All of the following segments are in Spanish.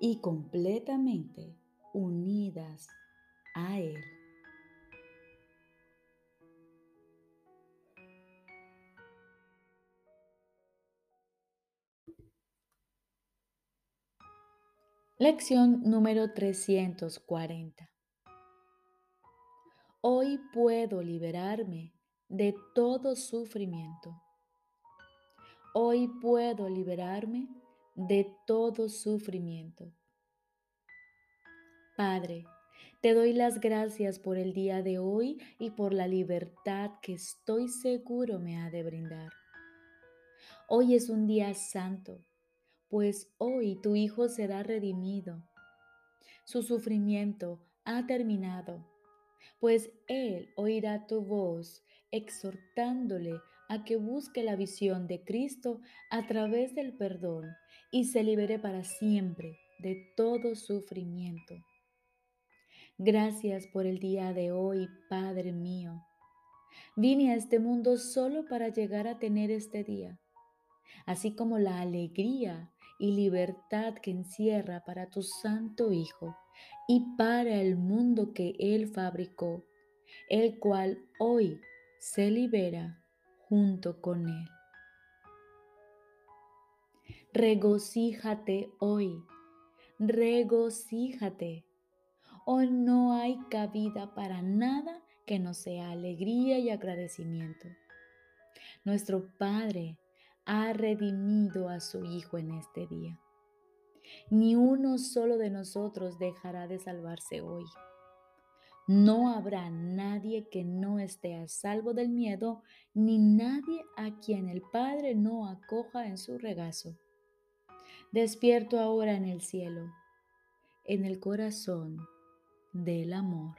y completamente unidas a Él. Lección número 340. Hoy puedo liberarme de todo sufrimiento. Hoy puedo liberarme de todo sufrimiento. Padre, te doy las gracias por el día de hoy y por la libertad que estoy seguro me ha de brindar. Hoy es un día santo, pues hoy tu Hijo será redimido. Su sufrimiento ha terminado, pues Él oirá tu voz exhortándole a que busque la visión de Cristo a través del perdón y se libere para siempre de todo sufrimiento. Gracias por el día de hoy, Padre mío. Vine a este mundo solo para llegar a tener este día, así como la alegría y libertad que encierra para tu Santo Hijo y para el mundo que Él fabricó, el cual hoy se libera junto con Él. Regocíjate hoy, regocíjate. Hoy no hay cabida para nada que no sea alegría y agradecimiento. Nuestro Padre ha redimido a su Hijo en este día. Ni uno solo de nosotros dejará de salvarse hoy. No habrá nadie que no esté a salvo del miedo, ni nadie a quien el Padre no acoja en su regazo. Despierto ahora en el cielo, en el corazón del amor.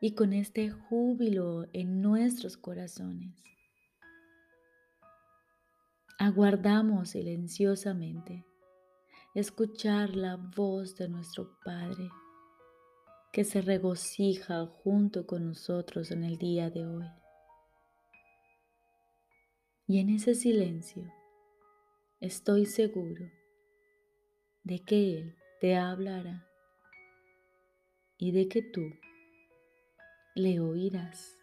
Y con este júbilo en nuestros corazones, aguardamos silenciosamente escuchar la voz de nuestro Padre que se regocija junto con nosotros en el día de hoy. Y en ese silencio estoy seguro de que Él te hablará y de que tú le oirás.